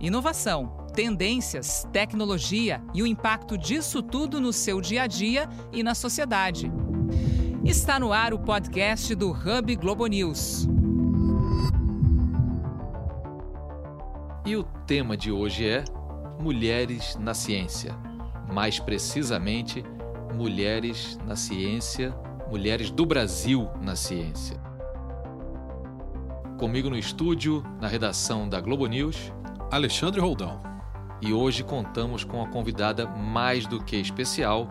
Inovação, tendências, tecnologia e o impacto disso tudo no seu dia a dia e na sociedade. Está no ar o podcast do Hub Globo News. E o tema de hoje é Mulheres na Ciência. Mais precisamente, Mulheres na Ciência, Mulheres do Brasil na Ciência. Comigo no estúdio, na redação da Globo News, Alexandre Roldão. E hoje contamos com a convidada mais do que especial,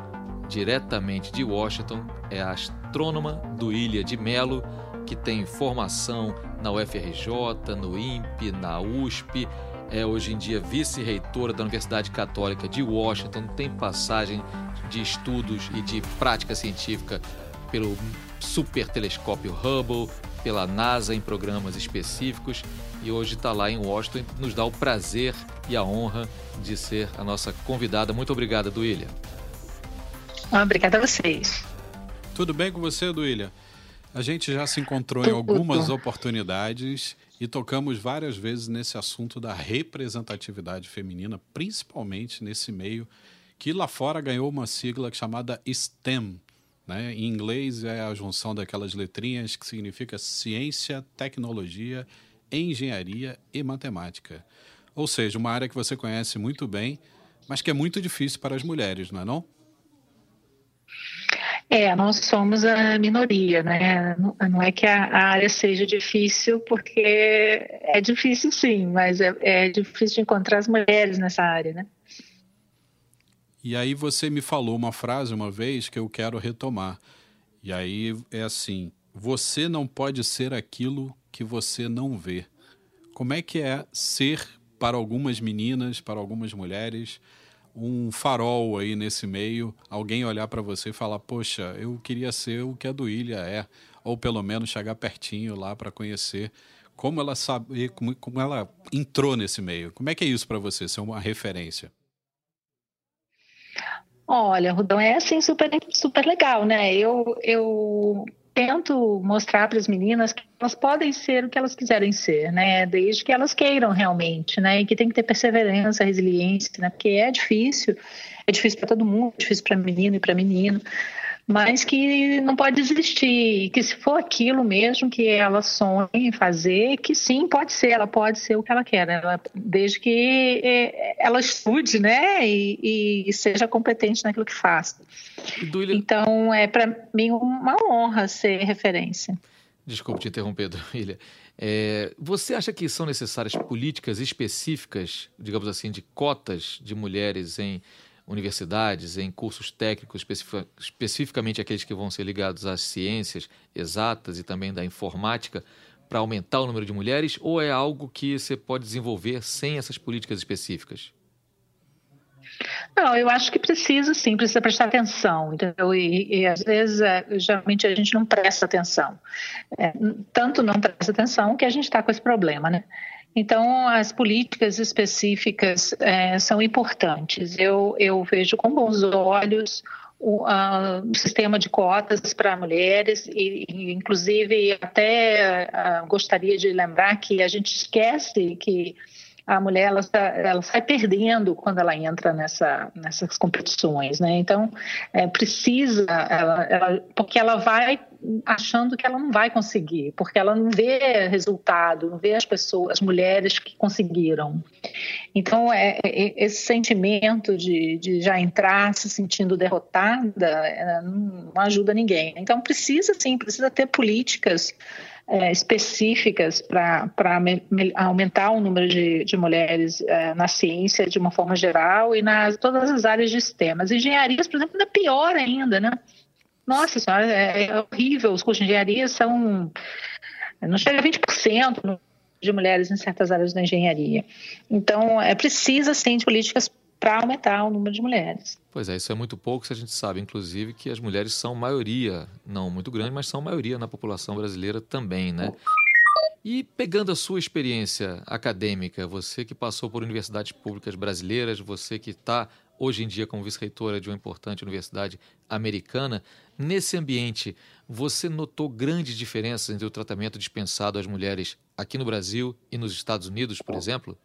diretamente de Washington, é a astrônoma do Ilha de Melo, que tem formação na UFRJ, no INPE, na USP, é hoje em dia vice-reitora da Universidade Católica de Washington, tem passagem de estudos e de prática científica pelo Super Telescópio Hubble, pela NASA em programas específicos e hoje está lá em Washington. Nos dá o prazer e a honra de ser a nossa convidada. Muito obrigada, Duília. Ah, obrigada a vocês. Tudo bem com você, Duília? A gente já se encontrou em algumas oportunidades e tocamos várias vezes nesse assunto da representatividade feminina, principalmente nesse meio que lá fora ganhou uma sigla chamada STEM. Né? Em inglês é a junção daquelas letrinhas que significa ciência, tecnologia engenharia e matemática. Ou seja, uma área que você conhece muito bem, mas que é muito difícil para as mulheres, não é não? É, nós somos a minoria, né? Não é que a área seja difícil, porque é difícil sim, mas é, é difícil de encontrar as mulheres nessa área, né? E aí você me falou uma frase uma vez que eu quero retomar. E aí é assim: você não pode ser aquilo que você não vê. Como é que é ser para algumas meninas, para algumas mulheres, um farol aí nesse meio, alguém olhar para você e falar: "Poxa, eu queria ser o que a Duília é", ou pelo menos chegar pertinho lá para conhecer como ela sabe, como, como ela entrou nesse meio. Como é que é isso para você, ser uma referência? Olha, Rudão, é assim super, super legal, né? Eu, eu tento mostrar para as meninas que elas podem ser o que elas quiserem ser, né? Desde que elas queiram realmente, né? E que tem que ter perseverança, resiliência, né? Porque é difícil, é difícil para todo mundo, é difícil para menino e para menino mas que não pode desistir, que se for aquilo mesmo que ela sonha em fazer, que sim, pode ser, ela pode ser o que ela quer, ela, desde que é, ela estude, né, e, e seja competente naquilo que faz. Duília... Então, é para mim uma honra ser referência. Desculpe te interromper, Duília. É, você acha que são necessárias políticas específicas, digamos assim, de cotas de mulheres em universidades, em cursos técnicos, especificamente aqueles que vão ser ligados às ciências exatas e também da informática, para aumentar o número de mulheres, ou é algo que você pode desenvolver sem essas políticas específicas? Não, eu acho que precisa sim, precisa prestar atenção, entendeu? E, e às vezes, é, geralmente, a gente não presta atenção. É, tanto não presta atenção que a gente está com esse problema, né? Então, as políticas específicas é, são importantes. Eu, eu vejo com bons olhos o, sistema de cotas para mulheres e, e, inclusive, até gostaria de lembrar que a gente esquece que a mulher ela, ela sai perdendo quando ela entra nessa, nessas competições, né? Então é, precisa, ela, ela, porque ela vai achando que ela não vai conseguir, porque ela não vê resultado, não vê as pessoas, as mulheres que conseguiram. Então é, é esse sentimento de, de já entrar se sentindo derrotada é, não ajuda ninguém. Então precisa sim, precisa ter políticas é, específicas para aumentar o número de, de mulheres é, na ciência de uma forma geral e nas todas as áreas de sistemas. Engenharias, por exemplo, ainda pior ainda, né? Nossa senhora, é, é horrível. Os cursos de engenharia são. não chega a 20% de mulheres em certas áreas da engenharia. Então, é precisa, sim, de políticas para aumentar o número de mulheres. Pois é, isso é muito pouco se a gente sabe, inclusive, que as mulheres são maioria, não muito grande, mas são maioria na população brasileira também, né? E pegando a sua experiência acadêmica, você que passou por universidades públicas brasileiras, você que está hoje em dia como vice-reitora de uma importante universidade americana, nesse ambiente, você notou grandes diferenças entre o tratamento dispensado às mulheres aqui no Brasil e nos Estados Unidos, por exemplo?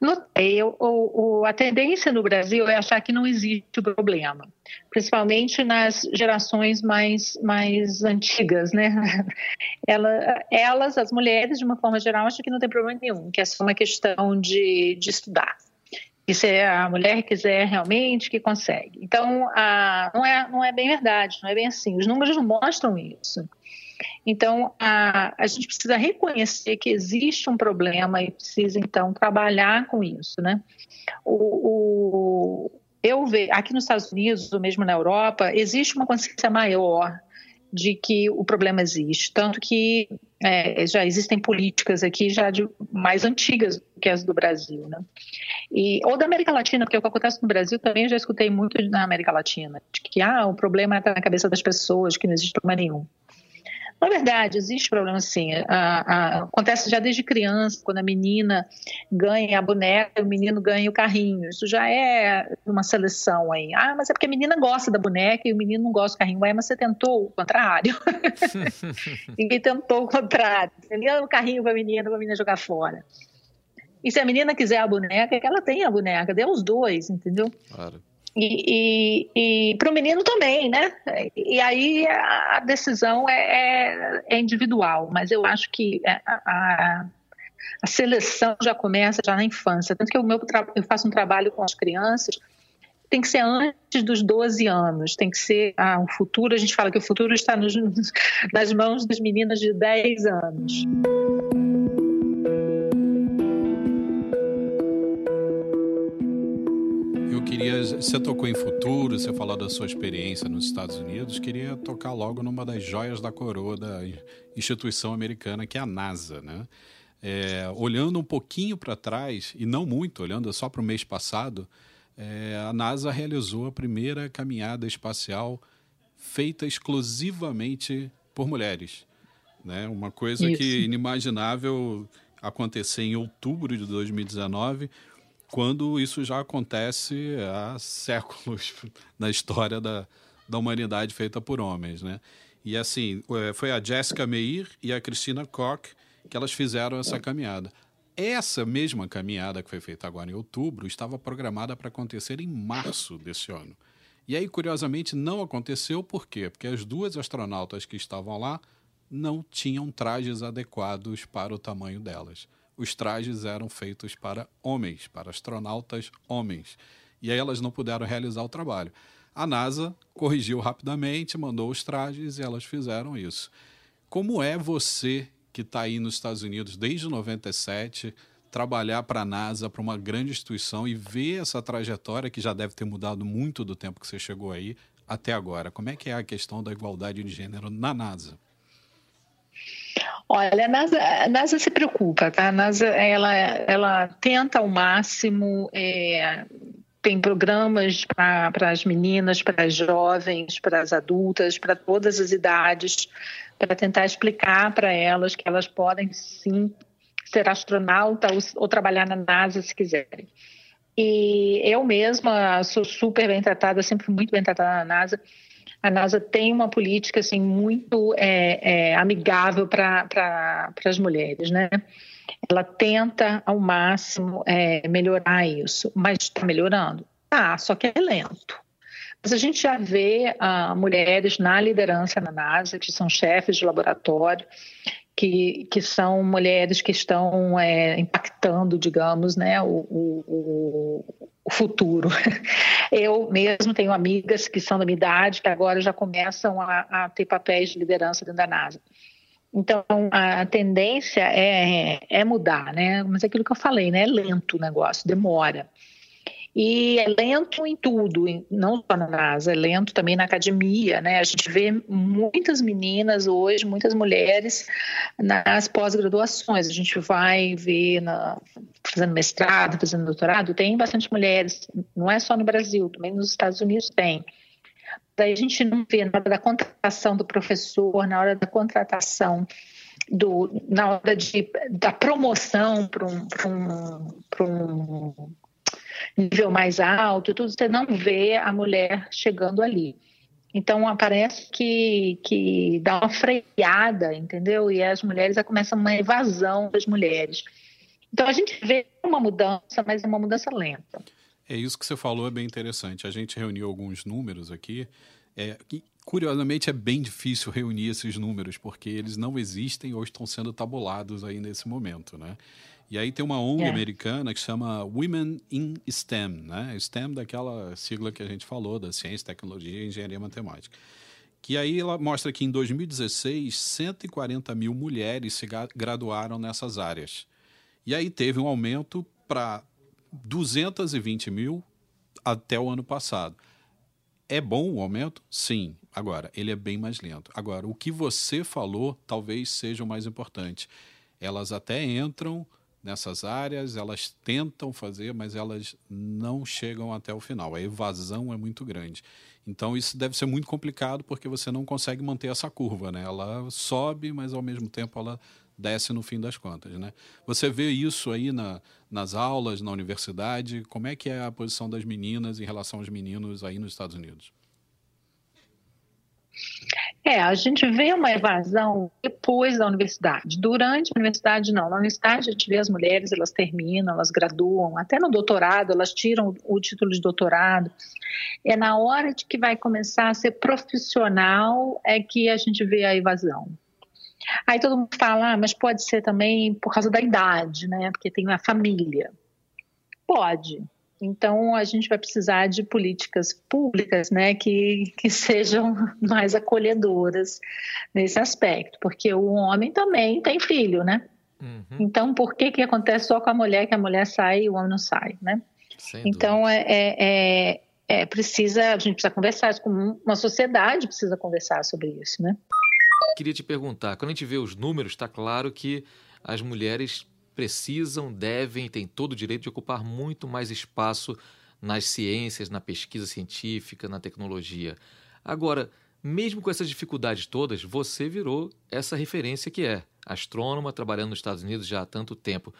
Notei, o, a tendência no Brasil é achar que não existe problema, principalmente nas gerações mais, mais antigas, né? Ela, elas, as mulheres, de uma forma geral, acham que não tem problema nenhum, que é só uma questão de, de estudar. E se a mulher quiser realmente, que consegue. Então, a, não, é, não é bem verdade, não é bem assim. Os números não mostram isso. Então, a, a gente precisa reconhecer que existe um problema e precisa, então, trabalhar com isso, né? O, o, eu vejo, aqui nos Estados Unidos, ou mesmo na Europa, existe uma consciência maior de que o problema existe, tanto que é, já existem políticas aqui já de, mais antigas do que as do Brasil, né? E, ou da América Latina, porque o que acontece no Brasil também já escutei muito na América Latina, de que ah, o problema está na cabeça das pessoas, que não existe problema nenhum. Na verdade, existe problema sim. A, a, acontece já desde criança, quando a menina ganha a boneca, o menino ganha o carrinho. Isso já é uma seleção aí. Ah, mas é porque a menina gosta da boneca e o menino não gosta do carrinho. Ué, mas você tentou o contrário. Ninguém tentou o contrário. Você deu o carrinho para a menina, para a menina jogar fora. E se a menina quiser a boneca, que ela tenha a boneca, dê os dois, entendeu? Claro. E, e, e para o menino também, né? E aí a decisão é, é, é individual, mas eu acho que é, a, a, seleção já começa já na infância. Tanto que o meu, eu faço um trabalho com as crianças, tem que ser antes dos 12 anos, tem que ser ah, futuro, a gente fala que o futuro está nos, nas mãos das meninas de 10 anos. Queria. Você tocou em futuro, você falou da sua experiência nos Estados Unidos. Queria tocar logo numa das joias da coroa da instituição americana, que é a NASA, né? É, olhando um pouquinho para trás, e não muito, olhando só para o mês passado, é, a NASA realizou a primeira caminhada espacial feita exclusivamente por mulheres. Né? Uma coisa Isso. que inimaginável acontecer em outubro de 2019 quando isso já acontece há séculos na história da, da humanidade feita por homens, né? E assim, é, foi a Jessica Meir e a Christina Koch que elas fizeram essa caminhada. Essa mesma caminhada que foi feita agora em outubro estava programada para acontecer em março desse ano. E aí, curiosamente, não aconteceu por quê? Porque as duas astronautas que estavam lá não tinham trajes adequados para o tamanho delas os trajes eram feitos para homens, para astronautas homens. E aí elas não puderam realizar o trabalho. A NASA corrigiu rapidamente, mandou os trajes e elas fizeram isso. Como é você que está aí nos Estados Unidos desde 97 trabalhar para a NASA, para uma grande instituição e ver essa trajetória que já deve ter mudado muito do tempo que você chegou aí até agora? Como é que é a questão da igualdade de gênero na NASA? Olha, a NASA, a NASA se preocupa, tá? A NASA, ela, ela tenta ao máximo, é, tem programas para as meninas, para as jovens, para as adultas, para todas as idades, para tentar explicar para elas que elas podem sim ser astronauta ou, ou trabalhar na NASA se quiserem. E eu mesma sou super bem tratada, sempre muito bem tratada na NASA a NASA tem uma política assim muito é, é, amigável para pra, as mulheres, né? Ela tenta ao máximo é, melhorar isso, mas está melhorando. Ah, só que é lento. Mas a gente já vê ah, mulheres na liderança na NASA, que são chefes de laboratório, que, que são mulheres que estão é, impactando, digamos, né, o, o, o, futuro. Eu mesmo tenho amigas que são da minha idade, que agora já começam a, a ter papéis de liderança dentro da NASA. Então, a tendência é, é mudar, né? Mas é aquilo que eu falei, né? É lento o negócio, demora. E é lento em tudo, não só na NASA, é lento também na academia, né? A gente vê muitas meninas hoje, muitas mulheres nas pós-graduações. A gente vai ver na, fazendo mestrado, fazendo doutorado, tem bastante mulheres, não é só no Brasil, também nos Estados Unidos tem. Daí a gente não vê na hora da contratação do professor, na hora da contratação do, na hora de, da promoção para um, um, um nível mais alto, tudo, você não vê a mulher chegando ali. Então, parece que, que dá uma freada, entendeu? E as mulheres começam uma evasão das mulheres. Então a gente vê uma mudança, mas é uma mudança lenta. É isso que você falou, é bem interessante. A gente reuniu alguns números aqui. É, e, curiosamente, é bem difícil reunir esses números, porque eles não existem ou estão sendo tabulados aí nesse momento, né? E aí tem uma ONG é. americana que chama Women in STEM, né? STEM daquela sigla que a gente falou, da ciência, tecnologia e engenharia matemática. Que aí ela mostra que em 2016, 140 mil mulheres se graduaram nessas áreas. E aí teve um aumento para 220 mil até o ano passado. É bom o aumento? Sim. Agora, ele é bem mais lento. Agora, o que você falou talvez seja o mais importante. Elas até entram nessas áreas, elas tentam fazer, mas elas não chegam até o final. A evasão é muito grande. Então isso deve ser muito complicado porque você não consegue manter essa curva, né? Ela sobe, mas ao mesmo tempo ela desce no fim das contas, né? Você vê isso aí na, nas aulas, na universidade? Como é que é a posição das meninas em relação aos meninos aí nos Estados Unidos? É, a gente vê uma evasão depois da universidade. Durante a universidade, não. Na universidade, a gente vê as mulheres, elas terminam, elas graduam, até no doutorado, elas tiram o título de doutorado. É na hora de que vai começar a ser profissional é que a gente vê a evasão. Aí todo mundo fala, ah, mas pode ser também por causa da idade, né? Porque tem uma família. Pode, então, a gente vai precisar de políticas públicas né, que, que sejam mais acolhedoras nesse aspecto, porque o homem também tem filho, né? Uhum. Então, por que, que acontece só com a mulher que a mulher sai e o homem não sai, né? então, é, é, é, é, precisa, a gente precisa conversar uma sociedade precisa conversar sobre isso, né? Queria te perguntar, quando a gente vê os números, está claro que as mulheres precisam, devem e têm todo o direito de ocupar muito mais espaço nas ciências, na pesquisa científica, na tecnologia. Agora, mesmo com essas dificuldades todas, você virou essa referência que é astrônoma, trabalhando nos Estados Unidos já há tanto tempo.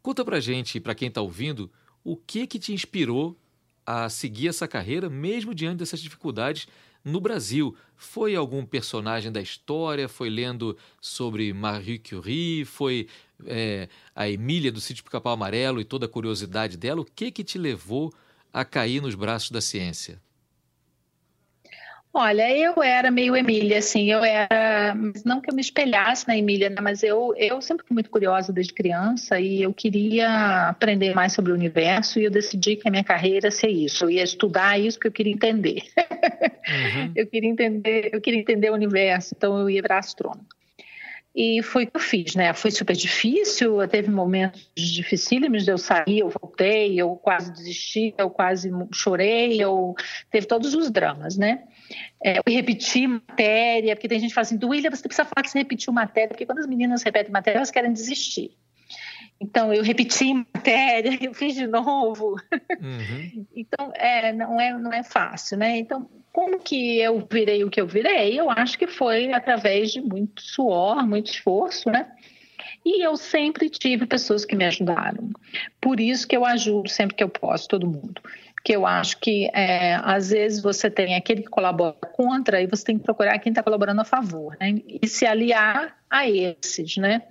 Conta pra gente, para quem está ouvindo, o que que te inspirou a seguir essa carreira, mesmo diante dessas dificuldades no Brasil. Foi algum personagem da história? Foi lendo sobre Marie Curie? Foi é, a Emília do Sítio Pica-Pau Amarelo e toda a curiosidade dela? O que que te levou a cair nos braços da ciência? Olha, eu era meio Emília, assim, eu era, não que eu me espelhasse na Emília, né, mas eu, eu sempre fui muito curiosa desde criança e eu queria aprender mais sobre o universo e eu decidi que a minha carreira ia ser isso, eu ia estudar isso que eu queria entender. Uhum. eu queria entender, eu queria entender o universo, então eu ia virar astrônomo. E foi o que eu fiz, né? Foi super difícil, teve momentos dificílimos, eu saí, eu voltei, eu quase desisti, eu quase chorei, eu teve todos os dramas, né? É, eu repeti matéria, porque tem gente que fala assim, do William, você precisa falar que você repetiu matéria, porque quando as meninas repetem matéria, elas querem desistir. Então, eu repeti matéria, eu fiz de novo. Uhum. então, é, não, é, não é fácil, né? Então, como que eu virei o que eu virei? Eu acho que foi através de muito suor, muito esforço, né? E eu sempre tive pessoas que me ajudaram. Por isso que eu ajudo sempre que eu posso todo mundo. Que eu acho que é, às vezes você tem aquele que colabora contra e você tem que procurar quem está colaborando a favor, né? E se aliar a esses, né?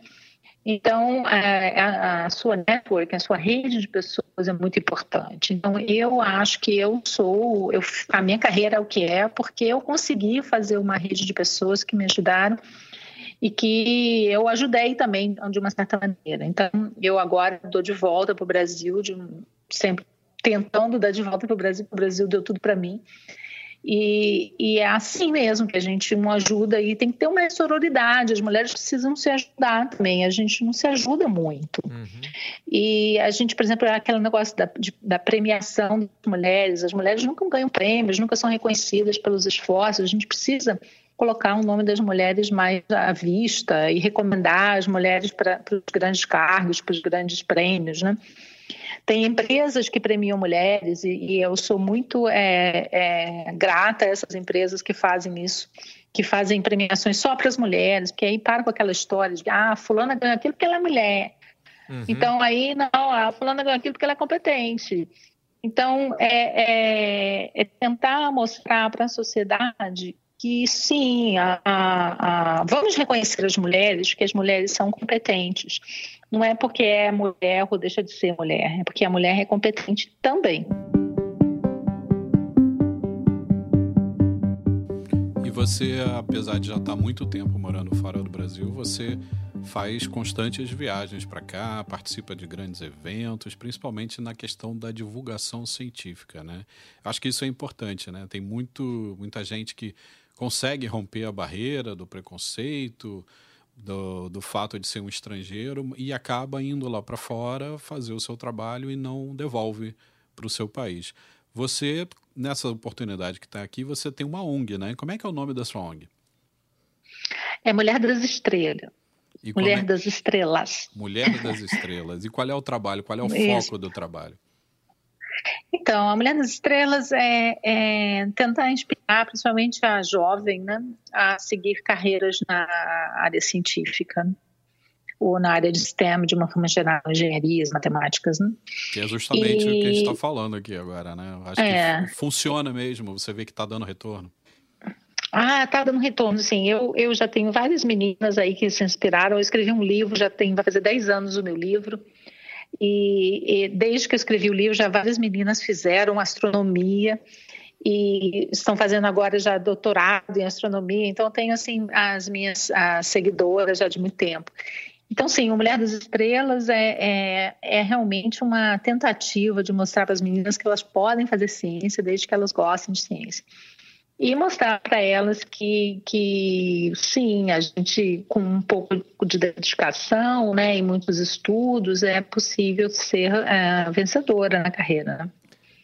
Então, é, a, a, sua network, a sua rede de pessoas é muito importante. Então, eu acho que eu sou, eu, a minha carreira é o que é, porque eu consegui fazer uma rede de pessoas que me ajudaram e que eu ajudei também de uma certa maneira. Então, eu agora dou de volta para o Brasil, de, sempre tentando dar de volta para o Brasil, o Brasil deu tudo para mim. E, e, é assim mesmo que a gente não ajuda e tem que ter uma sororidade. As mulheres precisam se ajudar também. A gente não se ajuda muito. Uhum. E a gente, por exemplo, aquele negócio da, de, da, premiação das mulheres. As mulheres nunca ganham prêmios, nunca são reconhecidas pelos esforços. A gente precisa colocar o nome das mulheres mais à vista e recomendar as mulheres para os grandes cargos, para os grandes prêmios, né? Tem empresas que premiam mulheres e, e eu sou muito é, é, grata a essas empresas que fazem isso, que fazem premiações só para as mulheres, porque aí para com aquela história de ah, fulana ganha aquilo porque ela é mulher. Uhum. Então aí não, a fulana ganha aquilo porque ela é competente. Então é, é, é tentar mostrar para a sociedade que sim, a, a, a, vamos reconhecer as mulheres, que as mulheres são competentes. Não é porque é mulher ou deixa de ser mulher, é porque a mulher é competente também. E você, apesar de já estar muito tempo morando fora do Brasil, você faz constantes viagens para cá, participa de grandes eventos, principalmente na questão da divulgação científica, né? Acho que isso é importante, né? Tem muito, muita gente que consegue romper a barreira do preconceito, do, do fato de ser um estrangeiro e acaba indo lá para fora fazer o seu trabalho e não devolve para o seu país. Você, nessa oportunidade que está aqui, você tem uma ONG, né? Como é que é o nome da sua ONG? É Mulher das Estrelas. Mulher é... das Estrelas. Mulher das Estrelas. E qual é o trabalho? Qual é o Isso. foco do trabalho? Então, a Mulher das Estrelas é, é, tentar inspirar principalmente a jovem né, a seguir carreiras na área científica ou na área de STEM, de uma forma geral, engenharias, matemáticas. Né? Que é justamente e... o que a gente está falando aqui agora, né? Acho é. que funciona mesmo, você vê que está dando retorno. Ah, tá dando retorno, sim. Eu, eu já tenho várias meninas aí que se inspiraram. Eu escrevi um livro, já tem, vai fazer 10 anos o meu livro. E, e desde que eu escrevi o livro, já várias meninas fizeram astronomia e estão fazendo agora já doutorado em astronomia. Então, eu tenho, assim, as minhas as seguidoras já de muito tempo. Então, sim, o Mulher das Estrelas é, é, é, realmente uma tentativa de mostrar para as meninas que elas podem fazer ciência desde que elas gostem de ciência e mostrar para elas que, que sim, a gente com um pouco de dedicação, né, e muitos estudos é possível ser é, vencedora na carreira.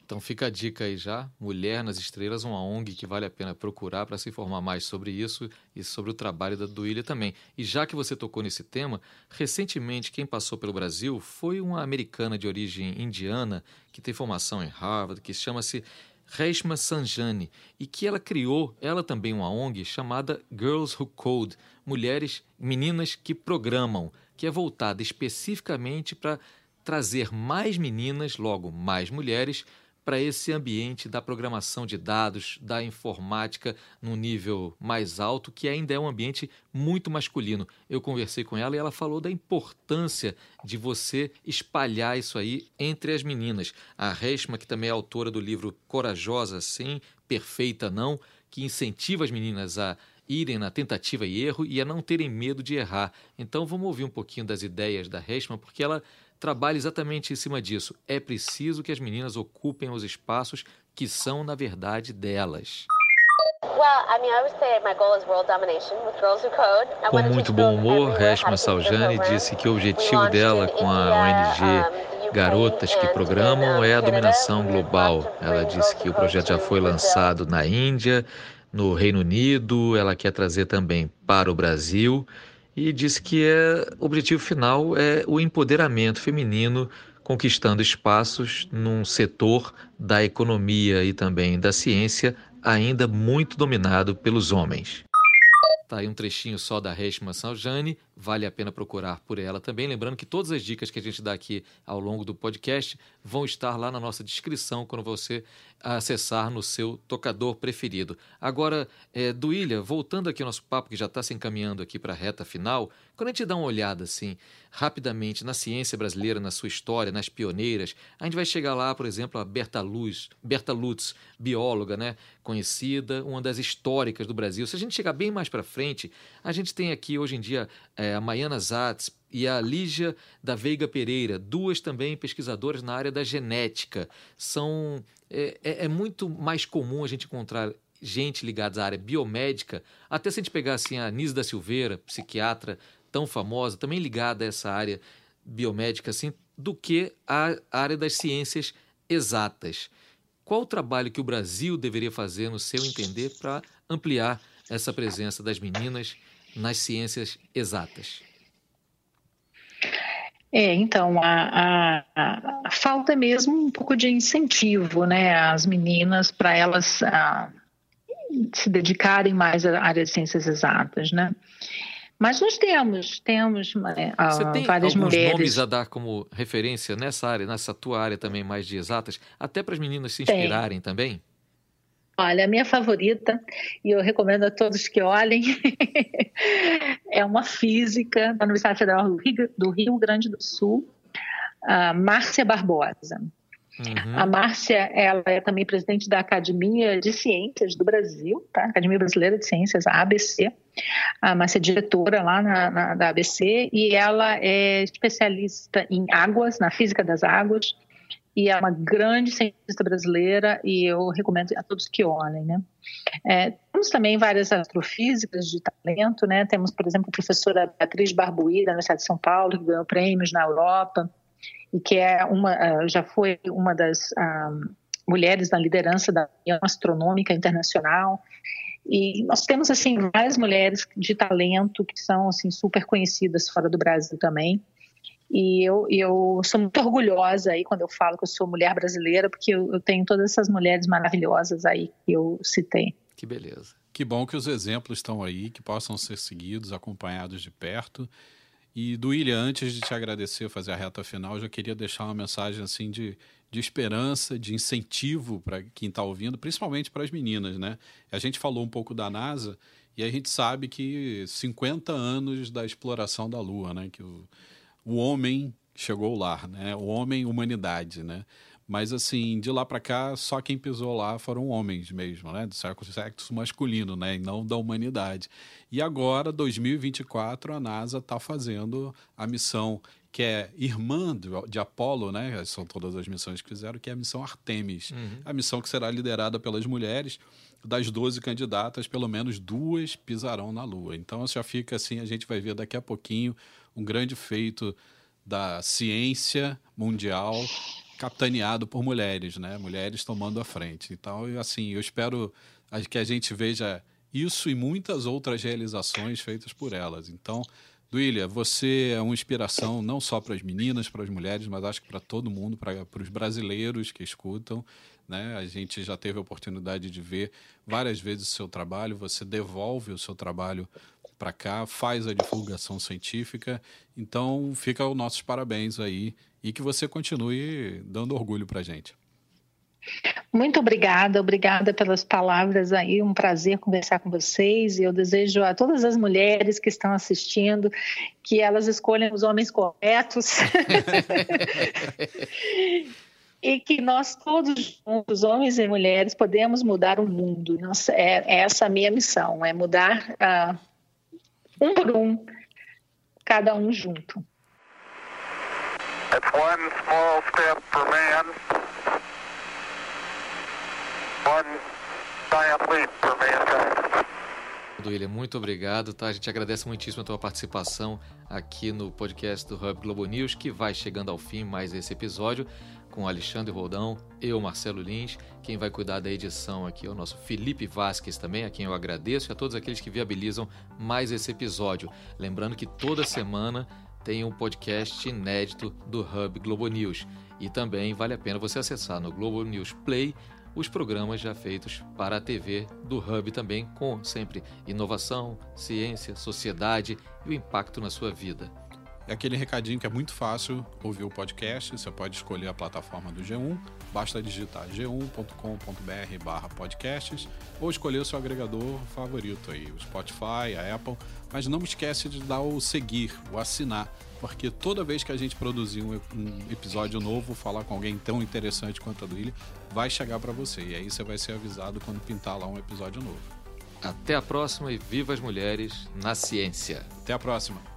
Então fica a dica aí já, Mulher nas Estrelas, uma ONG que vale a pena procurar para se informar mais sobre isso e sobre o trabalho da Duília também. E já que você tocou nesse tema, recentemente quem passou pelo Brasil foi uma americana de origem indiana que tem formação em Harvard, que chama-se Reshma Sanjani, e que ela criou, ela também uma ONG chamada Girls Who Code, mulheres, meninas que programam, que é voltada especificamente para trazer mais meninas, logo mais mulheres, para esse ambiente da programação de dados, da informática num nível mais alto, que ainda é um ambiente muito masculino. Eu conversei com ela e ela falou da importância de você espalhar isso aí entre as meninas. A Reshma, que também é autora do livro Corajosa Sim, Perfeita Não, que incentiva as meninas a irem na tentativa e erro e a não terem medo de errar. Então vamos ouvir um pouquinho das ideias da Reshma, porque ela trabalha exatamente em cima disso. É preciso que as meninas ocupem os espaços que são, na verdade, delas. Com muito bom humor, Reshma Saljani disse que o objetivo dela com a ONG Garotas que Programam é a dominação global. Ela disse que o projeto já foi lançado na Índia, no Reino Unido, ela quer trazer também para o Brasil e disse que é, o objetivo final é o empoderamento feminino conquistando espaços num setor da economia e também da ciência ainda muito dominado pelos homens. Tá aí um trechinho só da Reshma Saljani, vale a pena procurar por ela também. Lembrando que todas as dicas que a gente dá aqui ao longo do podcast vão estar lá na nossa descrição quando você acessar no seu tocador preferido. Agora, é, Duília, voltando aqui ao nosso papo, que já está se encaminhando aqui para a reta final, quando a gente dá uma olhada assim, rapidamente, na ciência brasileira, na sua história, nas pioneiras, a gente vai chegar lá, por exemplo, a Berta Luz, Berta Lutz, bióloga, né, conhecida, uma das históricas do Brasil. Se a gente chegar bem mais para frente, a gente tem aqui hoje em dia é, a Maiana Zatz e a Lígia da Veiga Pereira, duas também pesquisadoras na área da genética. São é, é, é muito mais comum a gente encontrar gente ligada à área biomédica, até se a gente pegar assim a Nise da Silveira, psiquiatra tão famosa, também ligada a essa área biomédica assim, do que a área das ciências exatas. Qual o trabalho que o Brasil deveria fazer, no seu entender, para ampliar essa presença das meninas nas ciências exatas? É, então, a, a, a, falta mesmo um pouco de incentivo, né, às meninas para elas a, se dedicarem mais à área de ciências exatas, né? Mas nós temos, temos né, Você tem várias alguns mulheres. nomes a dar como referência nessa área, nessa tua área também mais de exatas, até para as meninas se inspirarem tem. também? Olha, a minha favorita, e eu recomendo a todos que olhem, é uma física da Universidade Federal do Rio, Grande do Sul, a Márcia Barbosa. Uhum. A Márcia, ela é também presidente da Academia de Ciências do Brasil, tá? Academia Brasileira de Ciências, a ABC. A Márcia é diretora lá na, na, da ABC e ela é especialista em águas, na física das águas, e é uma grande cientista brasileira e eu recomendo a todos que olhem, né? É, temos também várias astrofísicas de talento, né? Temos, por exemplo, a professora Beatriz Barbuí, da Universidade de São Paulo, que ganhou prêmios na Europa e que é uma, ah, já foi uma das um, ah, mulheres na liderança da União Astronômica Internacional. E nós temos assim várias mulheres de talento que são assim super conhecidas fora do Brasil também. E eu, eu sou muito orgulhosa aí quando eu falo que eu sou mulher brasileira, porque eu, eu tenho todas essas mulheres maravilhosas aí que eu citei. Que beleza. Que bom que os exemplos estão aí, que possam ser seguidos, acompanhados de perto e do William, antes de te agradecer, fazer a reta final, eu já queria deixar uma mensagem assim de, de esperança, de incentivo para quem está ouvindo, principalmente para as meninas, né? A gente falou um pouco da NASA e a gente sabe que 50 anos da exploração da Lua, né? Que o, o homem chegou lá, né? O homem, humanidade, né? Mas, assim, de lá para cá, só quem pisou lá foram homens mesmo, né? Do sexo masculino, né? E não da humanidade. E agora, 2024, a NASA está fazendo a missão que é irmã de Apolo, né? São todas as missões que fizeram, que é a missão Artemis. Uhum. A missão que será liderada pelas mulheres. Das 12 candidatas, pelo menos duas pisarão na Lua. Então, já fica assim, a gente vai ver daqui a pouquinho um grande feito da ciência mundial capitaneado por mulheres, né? Mulheres tomando a frente. Então, assim, eu espero que a gente veja isso e muitas outras realizações feitas por elas. Então, Duília, você é uma inspiração não só para as meninas, para as mulheres, mas acho que para todo mundo, para, para os brasileiros que escutam. Né? A gente já teve a oportunidade de ver várias vezes o seu trabalho, você devolve o seu trabalho para cá, faz a divulgação científica. Então, fica os nossos parabéns aí e que você continue dando orgulho para a gente. Muito obrigada, obrigada pelas palavras aí, um prazer conversar com vocês e eu desejo a todas as mulheres que estão assistindo que elas escolham os homens corretos e que nós todos juntos, homens e mulheres, podemos mudar o mundo. Nossa, é, é essa a minha missão, é mudar uh, um por um, cada um junto. It's one small step for man, one giant leap for mankind. William, muito obrigado, tá? A gente agradece muitíssimo a tua participação aqui no podcast do Hub Globo News, que vai chegando ao fim mais esse episódio com Alexandre Roldão, eu, Marcelo Lins. Quem vai cuidar da edição aqui é o nosso Felipe Vasques também, a quem eu agradeço, e a todos aqueles que viabilizam mais esse episódio. Lembrando que toda semana tem um podcast inédito do Hub Globo News. E também vale a pena você acessar no Globo News Play os programas já feitos para a TV do Hub também, com sempre inovação, ciência, sociedade e o impacto na sua vida. É aquele recadinho que é muito fácil ouvir o podcast. Você pode escolher a plataforma do G1, basta digitar g1.com.br barra podcasts ou escolher o seu agregador favorito aí, o Spotify, a Apple. Mas não esquece de dar o seguir, o assinar, porque toda vez que a gente produzir um, episódio novo, falar com alguém tão interessante quanto a do William, vai chegar para você. E aí você vai ser avisado quando pintar lá um episódio novo. Até a próxima e viva as mulheres na ciência. Até a próxima.